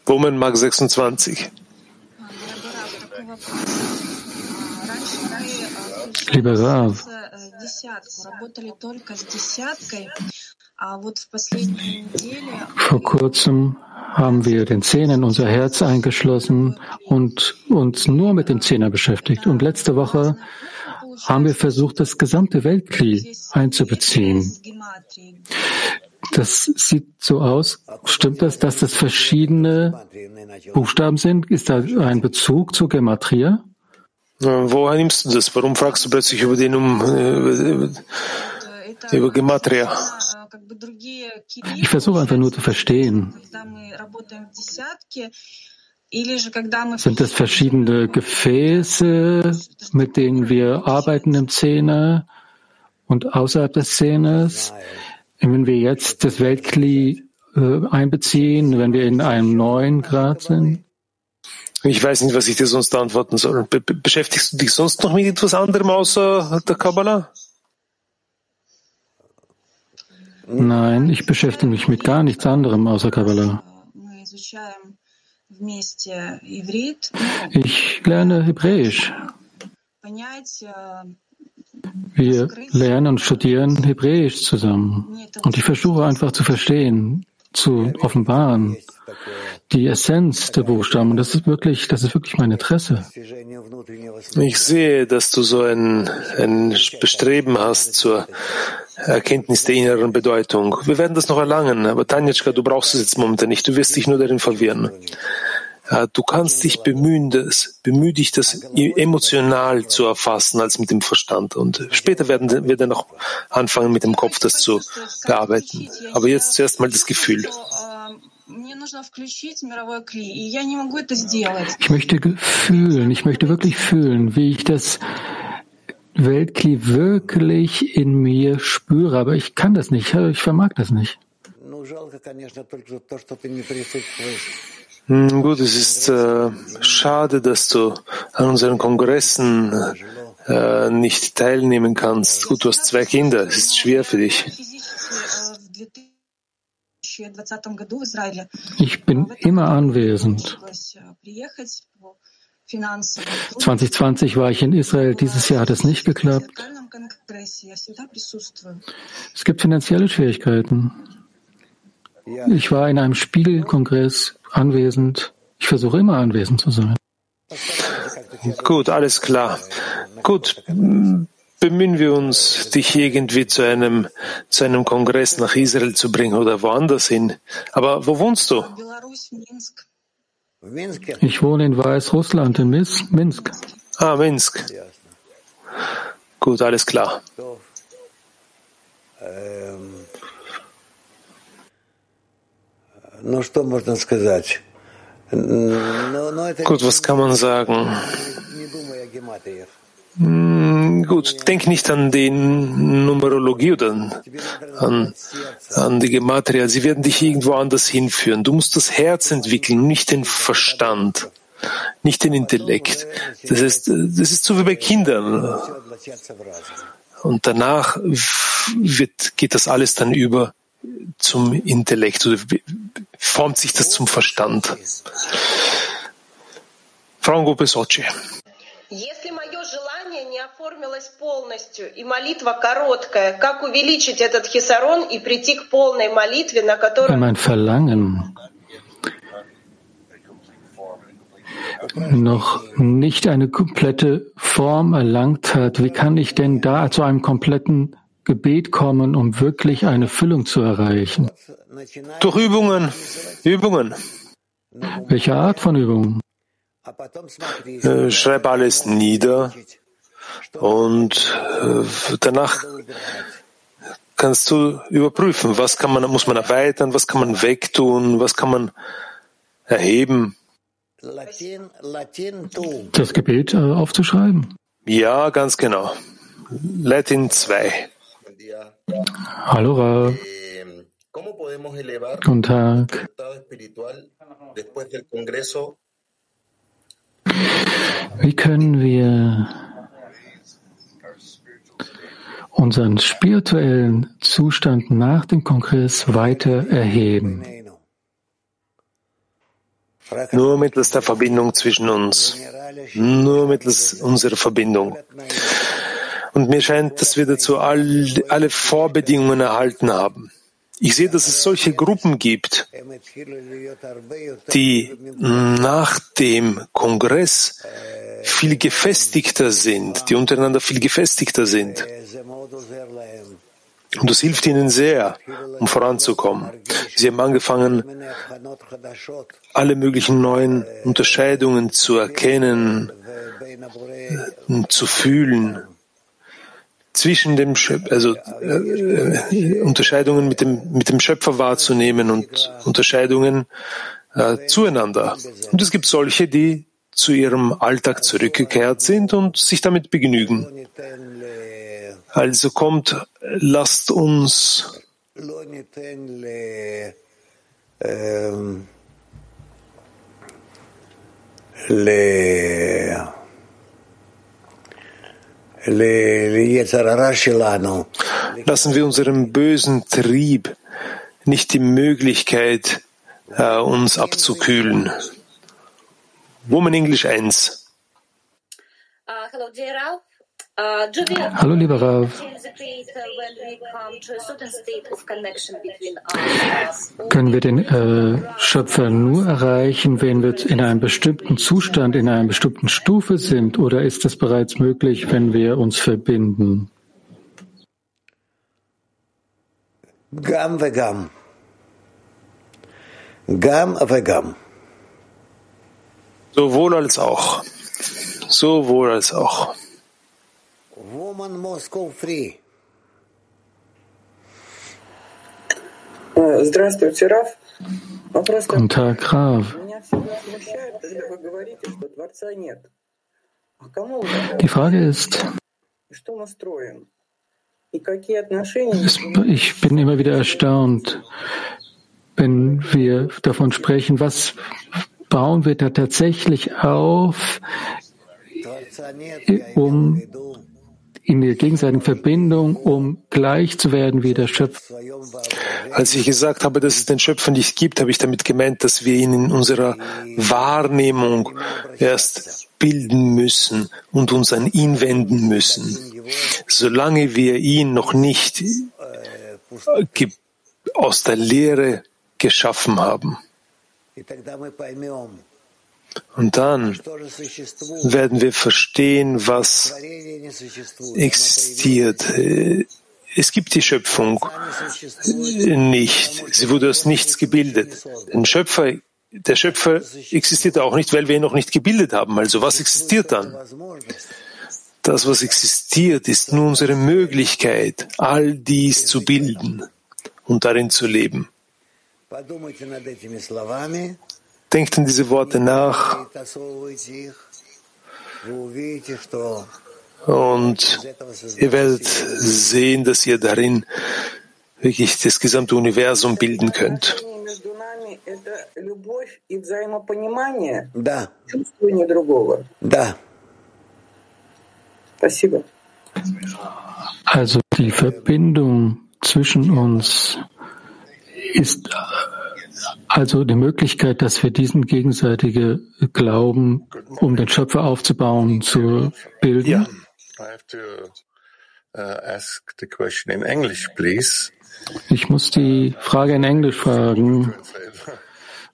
S2: Woman Mark 26.
S3: Lieber Rav, vor kurzem haben wir den Zehner unser Herz eingeschlossen und uns nur mit dem Zehner beschäftigt. Und letzte Woche haben wir versucht, das gesamte Weltkli einzubeziehen. Das sieht so aus. Stimmt das, dass das verschiedene Buchstaben sind? Ist da ein Bezug zur Gematria?
S2: Woher nimmst du das? Warum fragst du plötzlich über den um über, über Gematria?
S3: Ich versuche einfach nur zu verstehen. Sind das verschiedene Gefäße, mit denen wir arbeiten im Zehner und außerhalb des Zehners? Wenn wir jetzt das Weltkli äh, einbeziehen, wenn wir in einem neuen Grad sind?
S2: Ich weiß nicht, was ich dir sonst antworten soll. Be beschäftigst du dich sonst noch mit etwas anderem außer der Kabbalah?
S3: Nein, ich beschäftige mich mit gar nichts anderem außer Kabbalah. Ich lerne Hebräisch. Wir lernen und studieren Hebräisch zusammen. Und ich versuche einfach zu verstehen, zu offenbaren, die Essenz der Buchstaben. Und das ist wirklich, das ist wirklich mein Interesse.
S2: Ich sehe, dass du so ein, ein Bestreben hast zur Erkenntnis der inneren Bedeutung. Wir werden das noch erlangen, aber Tanjatschka, du brauchst es jetzt momentan nicht. Du wirst dich nur darin verwirren. Du kannst dich bemühen, das, bemühe dich, das emotional zu erfassen als mit dem Verstand. Und später werden wir dann noch anfangen, mit dem Kopf das zu bearbeiten. Aber jetzt zuerst mal das Gefühl.
S3: Ich möchte fühlen, ich möchte wirklich fühlen, wie ich das Weltkli wirklich in mir spüre, aber ich kann das nicht, ich vermag das nicht.
S2: Hm, gut, es ist äh, schade, dass du an unseren Kongressen äh, nicht teilnehmen kannst. Gut, du hast zwei Kinder, es ist schwer für dich.
S3: Ich bin immer anwesend. 2020 war ich in Israel, dieses Jahr hat es nicht geklappt. Es gibt finanzielle Schwierigkeiten. Ich war in einem Spiegelkongress anwesend. Ich versuche immer anwesend zu sein.
S2: Gut, alles klar. Gut, bemühen wir uns, dich irgendwie zu einem, zu einem Kongress nach Israel zu bringen oder woanders hin. Aber wo wohnst du?
S3: Ich wohne in Weißrussland, in Minsk.
S2: Ah, Minsk. Gut, alles klar. Gut, was kann man sagen? Gut, denk nicht an die Numerologie oder an, an die Gematria. Sie werden dich irgendwo anders hinführen. Du musst das Herz entwickeln, nicht den Verstand, nicht den Intellekt. Das ist, das ist so wie bei Kindern. Und danach wird, geht das alles dann über zum Intellekt oder formt sich das zum Verstand. Frauengruppe Sochi.
S13: Если мое желание не оформилось полностью, и молитва короткая, как увеличить этот хисарон и прийти к полной молитве, на которой...
S3: Mein Verlangen noch nicht eine komplette Form erlangt hat, wie kann ich denn da zu einem kompletten Gebet kommen, um wirklich eine Füllung zu erreichen?
S2: Durch Übungen. Übungen.
S3: Welche Art von Übungen?
S2: Äh, schreib alles nieder und äh, danach kannst du überprüfen, was kann man, muss man erweitern, was kann man wegtun, was kann man erheben.
S3: Das Gebet äh, aufzuschreiben?
S2: Ja, ganz genau. Latin 2.
S3: Hallo. Guten Tag. Wie können wir unseren spirituellen Zustand nach dem Kongress weiter erheben?
S2: Nur mittels der Verbindung zwischen uns. Nur mittels unserer Verbindung. Und mir scheint, dass wir dazu all, alle Vorbedingungen erhalten haben. Ich sehe, dass es solche Gruppen gibt, die nach dem Kongress viel gefestigter sind, die untereinander viel gefestigter sind. Und das hilft ihnen sehr, um voranzukommen. Sie haben angefangen, alle möglichen neuen Unterscheidungen zu erkennen, zu fühlen zwischen dem Schöpfer, also äh, Unterscheidungen mit dem, mit dem Schöpfer wahrzunehmen und Unterscheidungen äh, zueinander. Und es gibt solche, die zu ihrem Alltag zurückgekehrt sind und sich damit begnügen. Also kommt, lasst uns le Lassen wir unserem bösen Trieb nicht die Möglichkeit, äh, uns abzukühlen. Woman English 1.
S3: Hallo, lieber Rav. Können wir den äh, Schöpfer nur erreichen, wenn wir in einem bestimmten Zustand, in einer bestimmten Stufe sind, oder ist das bereits möglich, wenn wir uns verbinden?
S8: Gam vegam. Gam vegam.
S2: Sowohl als auch. Sowohl als auch.
S8: Woman Moscow Free.
S14: Здравствуйте, Раф. Вопрос
S3: Guten Tag, Rav.
S14: Меня всегда смущает, когда вы говорите, что Творца нет. А кому вы
S3: Die Frage ist,
S14: И что мы строим? И какие отношения
S3: es, ich bin immer wieder erstaunt, wenn wir davon sprechen, was bauen wir da tatsächlich auf, um in der gegenseitigen Verbindung, um gleich zu werden wie der Schöpfer.
S2: Als ich gesagt habe, dass es den Schöpfer nicht gibt, habe ich damit gemeint, dass wir ihn in unserer Wahrnehmung erst bilden müssen und uns an ihn wenden müssen. Solange wir ihn noch nicht aus der Lehre geschaffen haben. Und dann werden wir verstehen, was existiert. Es gibt die Schöpfung nicht. Sie wurde aus nichts gebildet. Den Schöpfer, der Schöpfer existiert auch nicht, weil wir ihn noch nicht gebildet haben. Also was existiert dann? Das, was existiert, ist nur unsere Möglichkeit, all dies zu bilden und darin zu leben. Denkt in diese Worte nach und ihr werdet sehen, dass ihr darin wirklich das gesamte Universum bilden könnt.
S8: Да.
S3: Also die Verbindung zwischen uns ist also die Möglichkeit, dass wir diesen gegenseitige Glauben, um den Schöpfer aufzubauen, zu bilden.
S2: Ja.
S15: I have to uh, ask the question in English, please.
S3: Ich muss die Frage in Englisch fragen.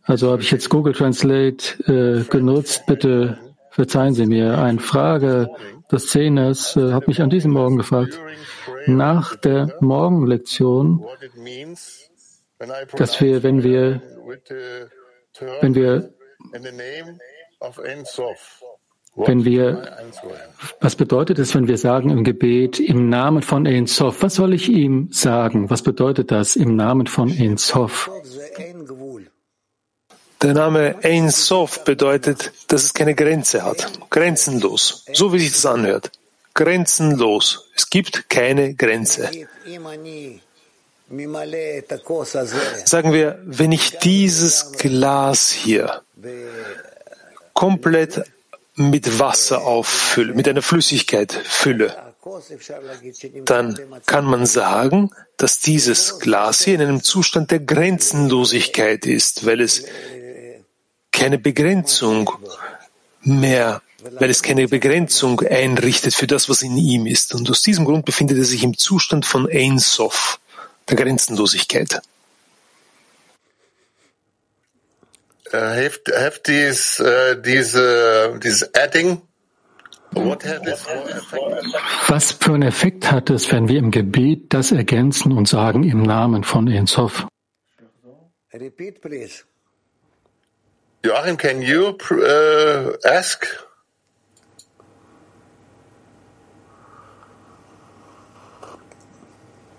S3: Also habe ich jetzt Google Translate äh, genutzt. Bitte verzeihen Sie mir. Eine Frage des Zehners äh, hat mich an diesem Morgen gefragt. Nach der Morgenlektion, dass wir, wenn wir, wenn wir, wenn wir, was bedeutet es, wenn wir sagen im Gebet im Namen von Ein Sof? Was soll ich ihm sagen? Was bedeutet das im Namen von Ein Sof?
S2: Der Name Ein Sof bedeutet, dass es keine Grenze hat. Grenzenlos. So wie sich das anhört. Grenzenlos. Es gibt keine Grenze. Sagen wir, wenn ich dieses Glas hier komplett mit Wasser auffülle, mit einer Flüssigkeit fülle, dann kann man sagen, dass dieses Glas hier in einem Zustand der Grenzenlosigkeit ist, weil es keine Begrenzung mehr, weil es keine Begrenzung einrichtet für das, was in ihm ist. Und aus diesem Grund befindet er sich im Zustand von Ein Sof, Grenzenlosigkeit.
S15: Uh, have, have these, uh, these, uh, this adding?
S3: Was für einen Effekt hat es, wenn wir im Gebet das ergänzen und sagen im Namen von Ein Sof?
S8: Repeat, please.
S15: Joachim, can you pr- uh, ask?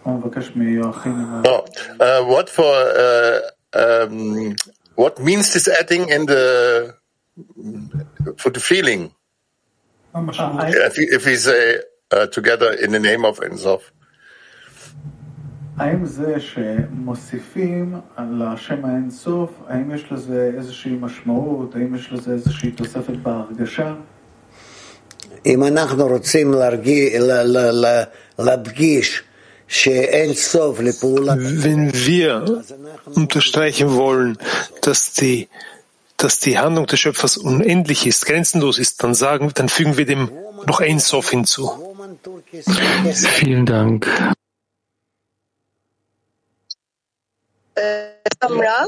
S15: Oh, uh, what for? Uh, um, what means this adding in the for the feeling? If, we- if we say uh, together in the name of Ein Sof.
S16: האם זה שמוסיפים על השם האינסוף, האם יש לזה איזושהי משמעות, האם יש לזה איזושהי תוספת בהרגשה?
S8: אם אנחנו רוצים להרגיש, להדגיש שאין סוף לפעולה,
S2: Wenn wir unterstreichen wollen, dass die dass die Handlung des Schöpfers unendlich ist, grenzenlos ist, dann sagen, dann fügen wir dem noch ein Sof hinzu.
S3: Vielen Dank.
S10: Samra,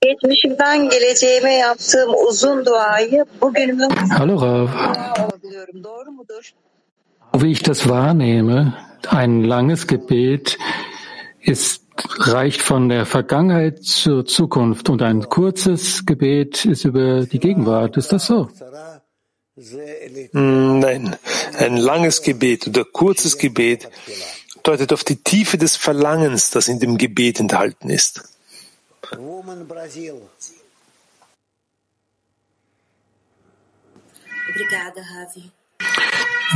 S10: geçmişimden geleceğime yaptığım uzun duayı bugünümün
S3: Hallo Rav.
S10: Doğru mudur?
S3: Wie ich das wahrnehme, ein langes Gebet ist, reicht von der Vergangenheit zur Zukunft und ein kurzes Gebet ist über die Gegenwart. Ist das so?
S2: Nein, ein langes Gebet oder kurzes Gebet deutet auf die Tiefe des Verlangens, das in dem Gebet enthalten ist.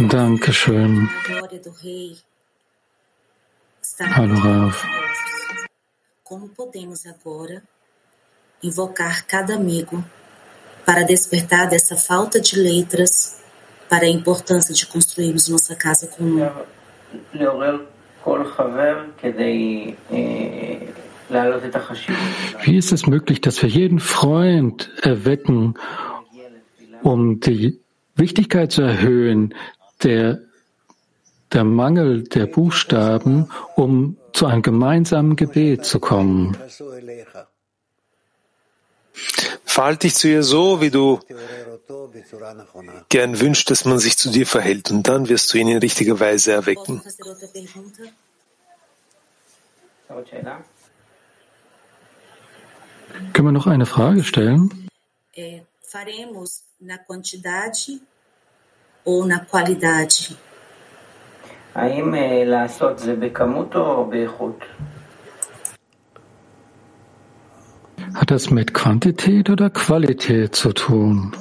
S3: Dankeschön. Hallo Rav.
S17: Como podemos agora invocar cada amigo para despertar dessa falta de letras para a importância de construirmos nossa casa comum?
S3: Wie ist es möglich, dass wir jeden Freund erwecken, um die Wichtigkeit zu erhöhen, der, der Mangel der Buchstaben, um zu einem gemeinsamen Gebet zu kommen.
S2: Verhalte dich zu ihr so, wie du gern wünscht, dass man sich zu dir verhält, und dann wirst du ihn in richtiger Weise erwecken.
S3: Können wir noch eine Frage stellen?
S17: Faremos na quantidade ou na qualidade?
S18: האם אה, לעשות זה בכמות או באיכות?
S3: Hat das mit Quantität oder Qualität zu tun?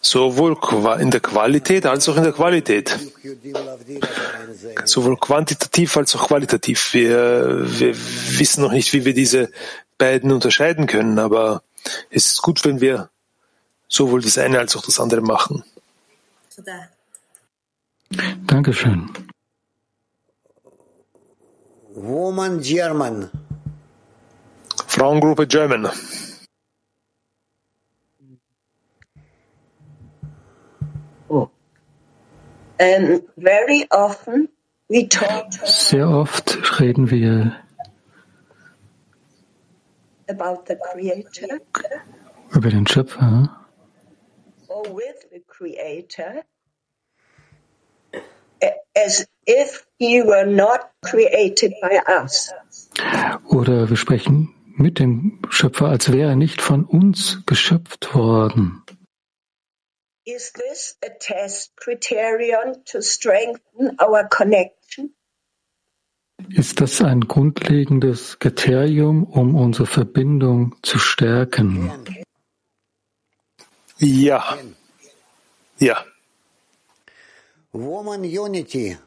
S2: Sowohl qua- in der Qualität als auch in der Qualität. Sowohl quantitativ als auch qualitativ. Wir, wir wissen noch nicht, wie wir diese beiden unterscheiden können, aber es ist gut, wenn wir sowohl das eine als auch das andere machen.
S3: Dankeschön.
S8: Woman German.
S2: Frauengruppe German.
S10: Um, very often we talk
S3: Sehr oft reden wir
S10: about the Creator
S3: über den Schöpfer
S10: or with the Creator as if he were not created by us.
S3: oder wir sprechen mit dem Schöpfer, als wäre er nicht von uns geschöpft worden.
S10: Is this a test criterion to strengthen our connection?
S3: Ist das ein grundlegendes Kriterium, um unsere Verbindung zu stärken?
S2: Ja. Ja.
S8: Woman Unity.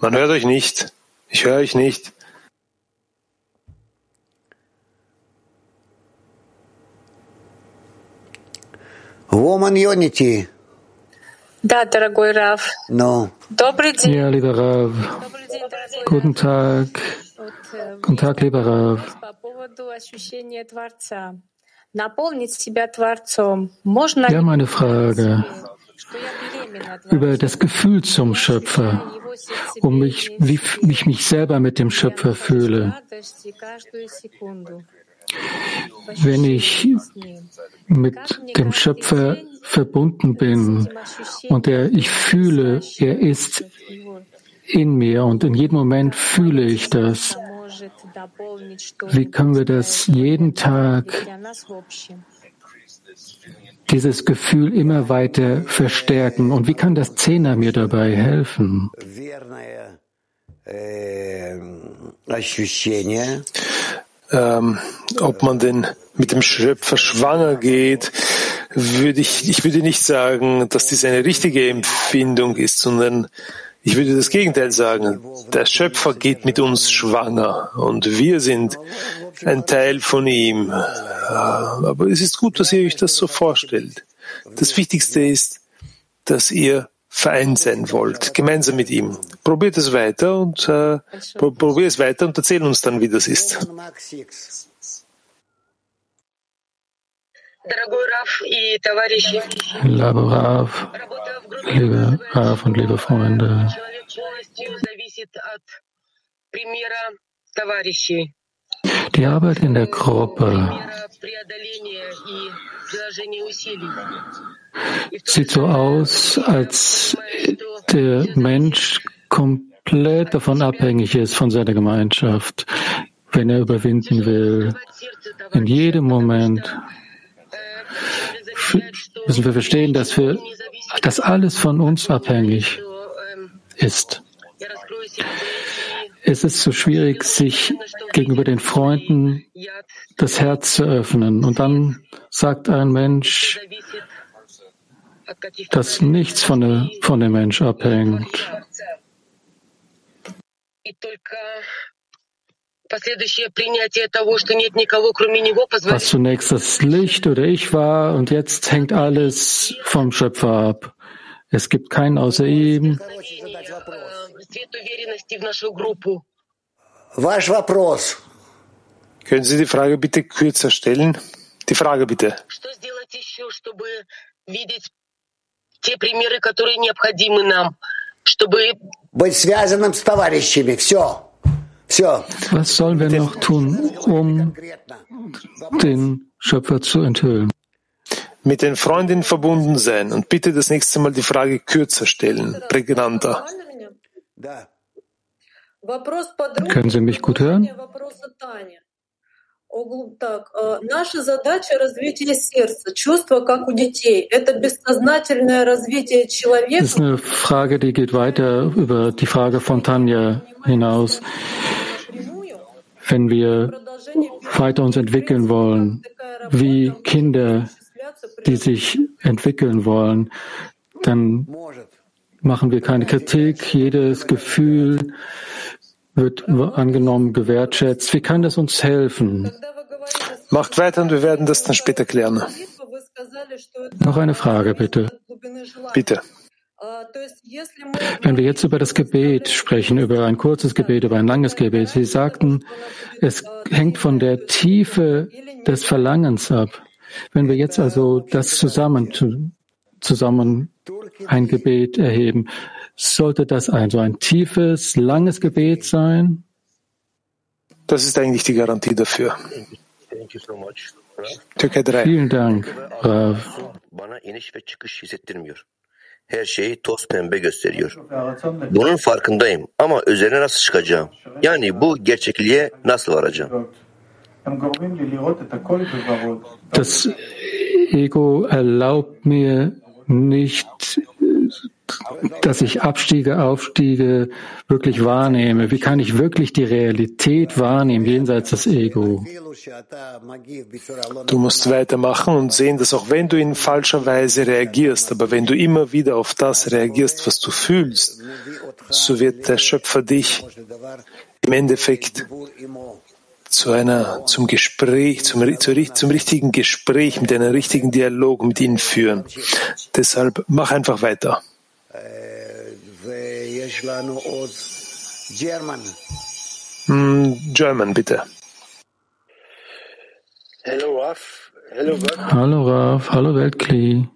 S2: Man hört euch nicht. Ich höre euch nicht.
S8: Woman Unity.
S12: Да, дорогой Раф.
S8: Ну,
S12: Добрый день.
S3: Ja, lieber Rav. Guten Tag. Guten Tag, lieber Rav.
S12: По поводу ощущения Творца. Наполнить себя Творцом. Можно
S3: Wir
S12: ли
S3: haben eine Frage
S12: что я беременна от
S3: über das Gefühl zum Schöpfer, um mich, wie, wie ich mich selber mit dem Schöpfer fühle. Wenn ich mit dem Schöpfer verbunden bin und er, ich fühle, er ist in mir und in jedem Moment fühle ich das. Wie können wir das jeden Tag, dieses Gefühl immer weiter verstärken? Und wie kann das Zehner mir dabei helfen?
S2: ähm, ob man denn mit dem Schöpfer schwanger geht, würde ich, ich würde nicht sagen, dass dies eine richtige Empfindung ist, sondern ich würde das Gegenteil sagen. Der Schöpfer geht mit uns schwanger und wir sind ein Teil von ihm. Aber es ist gut, dass ihr euch das so vorstellt. Das Wichtigste ist, dass ihr vereint sein wollt, gemeinsam mit ihm. Probiert es weiter und äh, probiert es weiter und erzähl uns dann, wie das ist.
S3: Lieber Rav, liebe Rav und liebe Freunde, die Arbeit in der Gruppe sieht so aus, als der Mensch komplett davon abhängig ist von seiner Gemeinschaft, wenn er überwinden will. In jedem Moment müssen wir verstehen, dass wir, dass alles von uns abhängig ist. Es ist so schwierig, sich gegenüber den Freunden das Herz zu öffnen. Und dann sagt ein Mensch, dass nichts von, der, von dem Mensch abhängt. Was zunächst das Licht oder ich war und jetzt hängt alles vom Schöpfer ab. Es gibt keinen außer ihm.
S2: Können Sie die Frage bitte kürzer stellen? Die Frage bitte.
S8: Быть связанным с товарищами. Все.
S3: Was sollen wir noch tun, um den Schöpfer zu enthüllen?
S2: Mit den Freunden verbunden sein und bitte das nächste Mal die Frage kürzer stellen, prägnanter.
S3: Können Sie mich gut hören?
S19: Так, наша задача развития сердца, чувства, как у детей. Это бессознательное развитие человека.
S3: Das ist eine Frage, die geht weiter über die Frage von Tanja hinaus. Wenn wir weiter uns entwickeln wollen, wie Kinder, die sich entwickeln wollen, dann machen wir keine Kritik. Jedes Gefühl wird angenommen, gewertschätzt. Wie kann das uns helfen?
S2: Macht weiter und wir werden das dann später klären.
S3: Noch eine Frage, bitte.
S2: Bitte.
S3: Wenn wir jetzt über das Gebet sprechen, über ein kurzes Gebet, über ein langes Gebet, Sie sagten, es hängt von der Tiefe des Verlangens ab. Wenn wir jetzt also das zusammen, zusammen ein Gebet erheben, sollte das ein so ein tiefes, langes Gebet sein?
S2: Das ist eigentlich die Garantie dafür.
S3: Türkei 3. Vielen Dank, Rav.
S20: her şeyi toz pembe gösteriyor. Bunun farkındayım ama üzerine nasıl çıkacağım? Yani bu gerçekliğe nasıl varacağım?
S3: Das Ego erlaubt mir nicht dass ich Abstiege, Aufstiege wirklich wahrnehme? Wie kann ich wirklich die Realität wahrnehmen, jenseits des Ego?
S2: Du musst weitermachen und sehen, dass auch wenn du in falscher Weise reagierst, aber wenn du immer wieder auf das reagierst, was du fühlst, so wird der Schöpfer dich im Endeffekt zu einer, zum Gespräch, zum, zum, zum richtigen Gespräch, mit einem richtigen Dialog mit ihnen führen. Deshalb mach einfach weiter. German, bitte.
S21: Hello, Raf. Hello,
S3: Hallo, Raf. Hallo, Weltkli.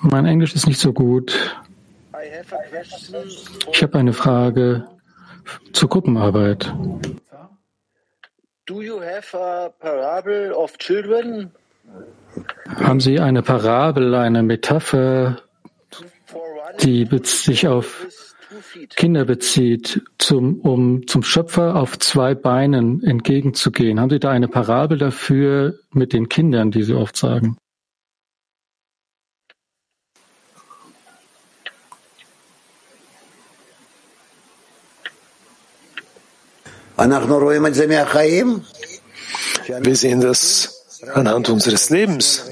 S3: Mein Englisch ist nicht so gut. Ich habe eine Frage zur Gruppenarbeit.
S21: Do you have a parable of children?
S3: Haben Sie eine Parabel, eine Metapher, die sich auf Kinder bezieht, zum, um zum Schöpfer auf zwei Beinen entgegenzugehen? Haben Sie da eine Parabel dafür mit den Kindern, die Sie oft sagen?
S2: Wir sehen das anhand unseres Lebens.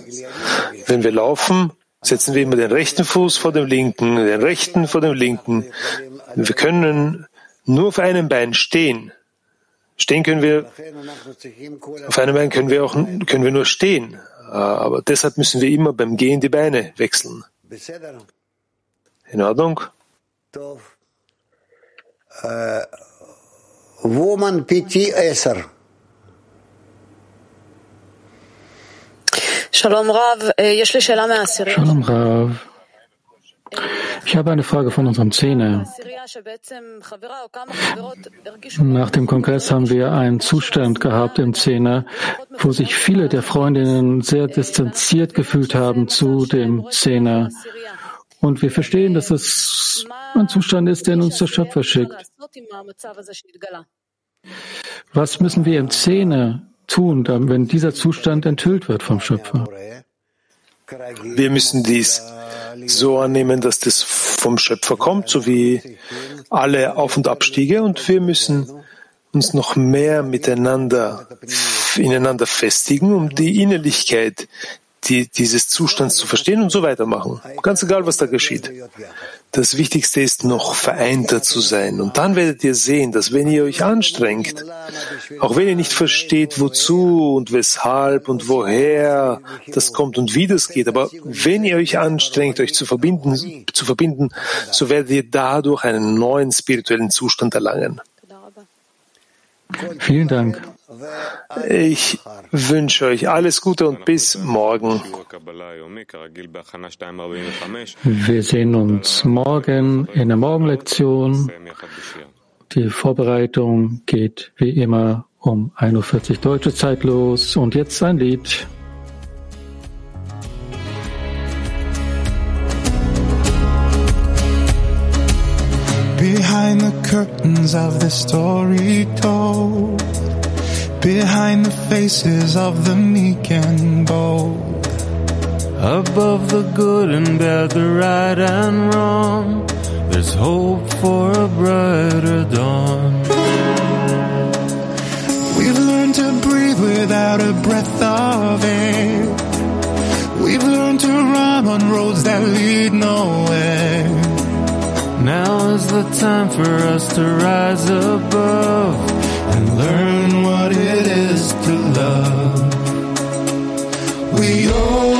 S2: Wenn wir laufen, setzen wir immer den rechten Fuß vor dem linken, den rechten vor dem linken. Wir können nur auf einem Bein stehen. Stehen können wir, auf einem Bein können wir auch, können wir nur stehen. Aber deshalb müssen wir immer beim Gehen die Beine wechseln. In Ordnung?
S8: Woman PT Esser.
S3: Shalom Rav. Ich habe eine Frage von unserem Zehner. Nach dem Kongress haben wir einen Zustand gehabt im Zehner, wo sich viele der Freundinnen sehr distanziert gefühlt haben zu dem Zehner. Und wir verstehen, dass es ein Zustand ist, der uns der Schöpfer schickt. Was müssen wir im Zehner tun, wenn dieser Zustand enthüllt wird vom Schöpfer?
S2: Wir müssen dies so annehmen, dass das vom Schöpfer kommt, so wie alle Auf- und Abstiege, und wir müssen uns noch mehr miteinander, ineinander festigen, um die Innerlichkeit die, dieses Zustands zu verstehen und so weitermachen. Ganz egal, was da geschieht. Das Wichtigste ist noch vereinter zu sein. Und dann werdet ihr sehen, dass wenn ihr euch anstrengt, auch wenn ihr nicht versteht, wozu und weshalb und woher das kommt und wie das geht, aber wenn ihr euch anstrengt, euch zu verbinden, zu verbinden, so werdet ihr dadurch einen neuen spirituellen Zustand erlangen.
S3: Vielen Dank.
S2: Ich wünsche euch alles Gute und bis morgen.
S3: Wir sehen uns morgen in der Morgenlektion. Die Vorbereitung geht wie immer um 1.40 Uhr deutsche Zeit los. Und jetzt ein Lied.
S22: Behind the curtains of the story told, behind the faces of the meek and bold, above the good and bad, the right and wrong, there's hope for a brighter dawn. We've learned to breathe without a breath of air. We've learned to run on roads that lead nowhere. Now is the time for us to rise above and learn what it is to love. We open